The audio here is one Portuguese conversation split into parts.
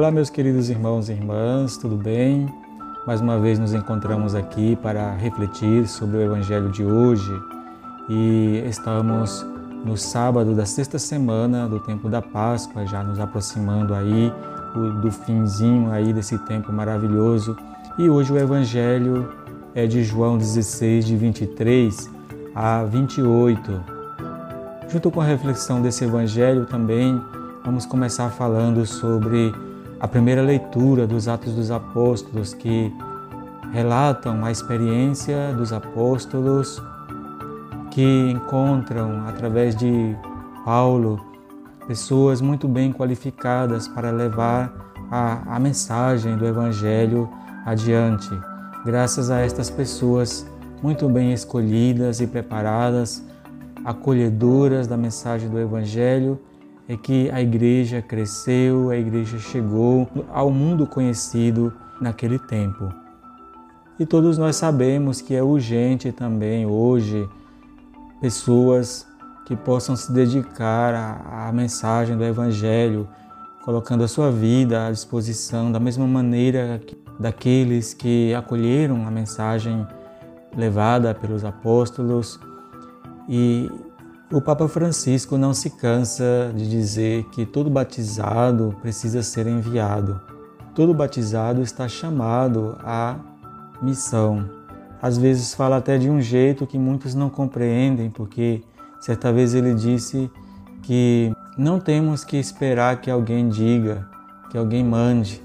Olá, meus queridos irmãos e irmãs, tudo bem? Mais uma vez nos encontramos aqui para refletir sobre o Evangelho de hoje e estamos no sábado da sexta semana do tempo da Páscoa, já nos aproximando aí do finzinho aí desse tempo maravilhoso. E hoje o Evangelho é de João 16, de 23 a 28. Junto com a reflexão desse Evangelho também vamos começar falando sobre a primeira leitura dos Atos dos Apóstolos, que relatam a experiência dos apóstolos que encontram, através de Paulo, pessoas muito bem qualificadas para levar a, a mensagem do Evangelho adiante. Graças a estas pessoas muito bem escolhidas e preparadas, acolhedoras da mensagem do Evangelho, é que a igreja cresceu, a igreja chegou ao mundo conhecido naquele tempo. E todos nós sabemos que é urgente também hoje pessoas que possam se dedicar à, mensagem do Evangelho, colocando a sua vida à disposição da mesma maneira que, daqueles que acolheram a mensagem levada pelos apóstolos e o Papa Francisco não se cansa de dizer que todo batizado precisa ser enviado. Todo batizado está chamado à missão. Às vezes fala até de um jeito que muitos não compreendem, porque certa vez ele disse que não temos que esperar que alguém diga, que alguém mande.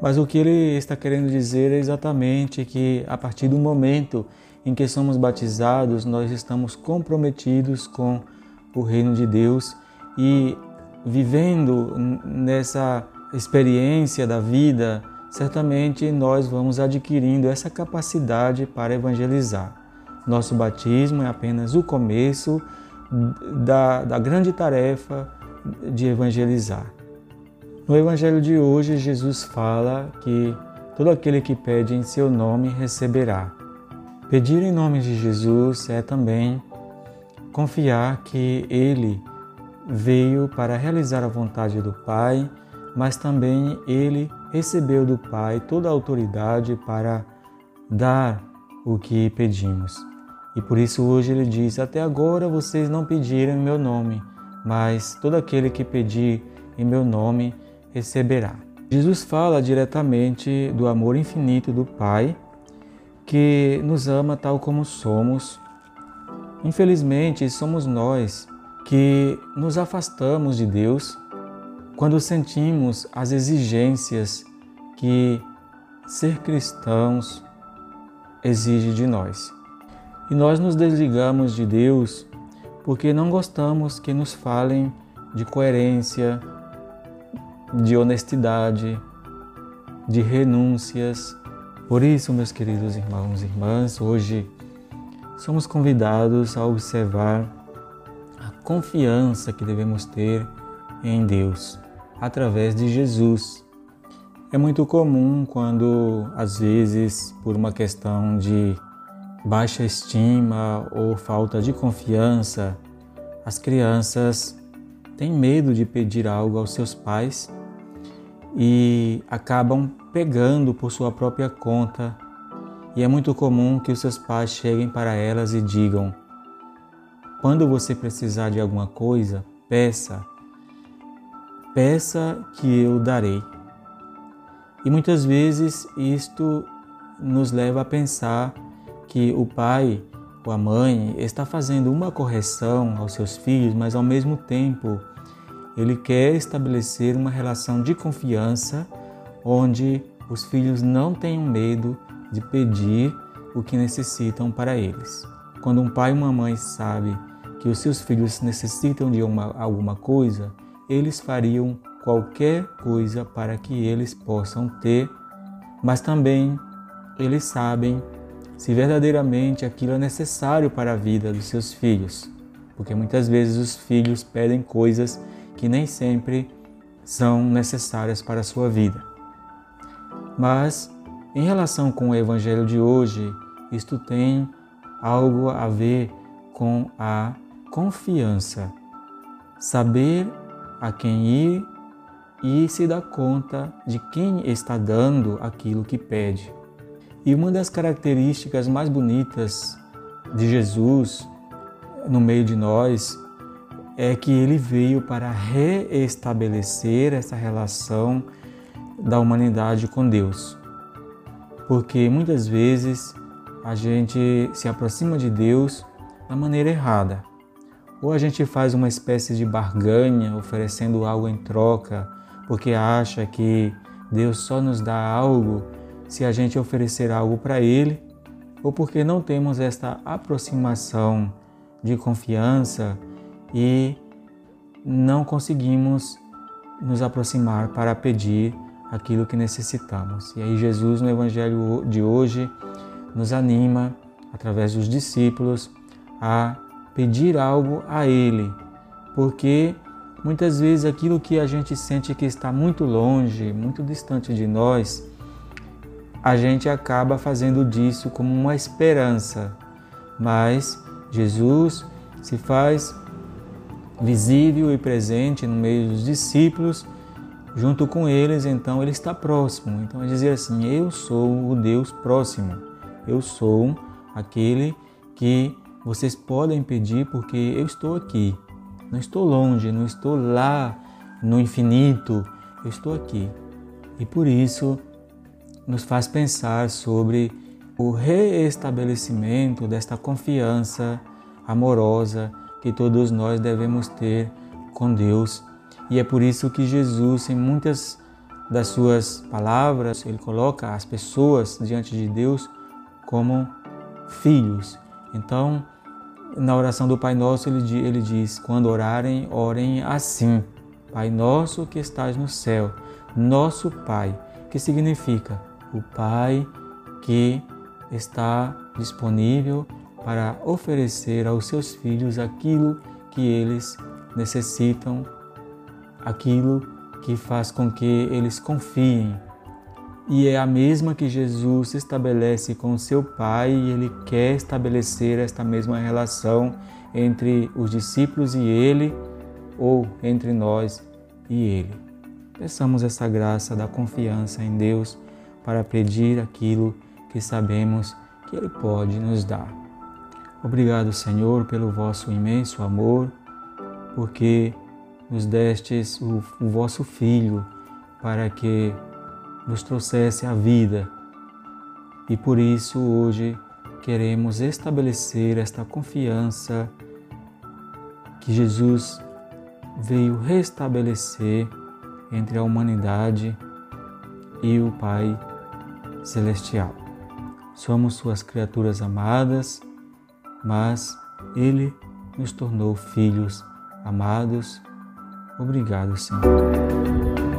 Mas o que ele está querendo dizer é exatamente que a partir do momento em que somos batizados, nós estamos comprometidos com o reino de Deus e vivendo nessa experiência da vida, certamente nós vamos adquirindo essa capacidade para evangelizar. Nosso batismo é apenas o começo da, da grande tarefa de evangelizar. No Evangelho de hoje, Jesus fala que todo aquele que pede em seu nome receberá. Pedir em nome de Jesus é também confiar que Ele veio para realizar a vontade do Pai, mas também Ele recebeu do Pai toda a autoridade para dar o que pedimos. E por isso hoje Ele diz: Até agora vocês não pediram em meu nome, mas todo aquele que pedir em meu nome receberá. Jesus fala diretamente do amor infinito do Pai que nos ama tal como somos. Infelizmente, somos nós que nos afastamos de Deus quando sentimos as exigências que ser cristãos exige de nós. E nós nos desligamos de Deus porque não gostamos que nos falem de coerência, de honestidade, de renúncias, por isso, meus queridos irmãos e irmãs, hoje somos convidados a observar a confiança que devemos ter em Deus através de Jesus. É muito comum quando, às vezes, por uma questão de baixa estima ou falta de confiança, as crianças têm medo de pedir algo aos seus pais e acabam pegando por sua própria conta. E é muito comum que os seus pais cheguem para elas e digam: quando você precisar de alguma coisa, peça, peça que eu darei. E muitas vezes isto nos leva a pensar que o pai ou a mãe está fazendo uma correção aos seus filhos, mas ao mesmo tempo ele quer estabelecer uma relação de confiança onde os filhos não tenham medo de pedir o que necessitam para eles. Quando um pai e uma mãe sabem que os seus filhos necessitam de uma, alguma coisa, eles fariam qualquer coisa para que eles possam ter, mas também eles sabem se verdadeiramente aquilo é necessário para a vida dos seus filhos, porque muitas vezes os filhos pedem coisas que nem sempre são necessárias para a sua vida. Mas, em relação com o Evangelho de hoje, isto tem algo a ver com a confiança. Saber a quem ir e se dá conta de quem está dando aquilo que pede. E uma das características mais bonitas de Jesus no meio de nós é que ele veio para reestabelecer essa relação da humanidade com Deus. Porque muitas vezes a gente se aproxima de Deus da maneira errada. Ou a gente faz uma espécie de barganha oferecendo algo em troca, porque acha que Deus só nos dá algo se a gente oferecer algo para Ele, ou porque não temos esta aproximação de confiança e não conseguimos nos aproximar para pedir aquilo que necessitamos. E aí, Jesus, no Evangelho de hoje, nos anima, através dos discípulos, a pedir algo a Ele, porque muitas vezes aquilo que a gente sente que está muito longe, muito distante de nós, a gente acaba fazendo disso como uma esperança, mas Jesus se faz visível e presente no meio dos discípulos, junto com eles, então ele está próximo. Então é dizer assim: Eu sou o Deus próximo, eu sou aquele que vocês podem pedir porque eu estou aqui. Não estou longe, não estou lá no infinito, eu estou aqui. E por isso nos faz pensar sobre o reestabelecimento desta confiança amorosa que todos nós devemos ter com Deus. E é por isso que Jesus, em muitas das suas palavras, ele coloca as pessoas diante de Deus como filhos. Então, na oração do Pai Nosso, ele, ele diz: quando orarem, orem assim. Pai nosso que estás no céu, nosso Pai, que significa o Pai que está disponível para oferecer aos seus filhos aquilo que eles necessitam, aquilo que faz com que eles confiem. E é a mesma que Jesus estabelece com seu Pai e ele quer estabelecer esta mesma relação entre os discípulos e ele, ou entre nós e ele. Peçamos essa graça da confiança em Deus para pedir aquilo que sabemos que Ele pode nos dar. Obrigado, Senhor, pelo vosso imenso amor, porque nos destes o, o vosso Filho para que nos trouxesse a vida. E por isso hoje queremos estabelecer esta confiança que Jesus veio restabelecer entre a humanidade e o Pai Celestial. Somos Suas criaturas amadas, mas Ele nos tornou filhos amados. Obrigado, Senhor.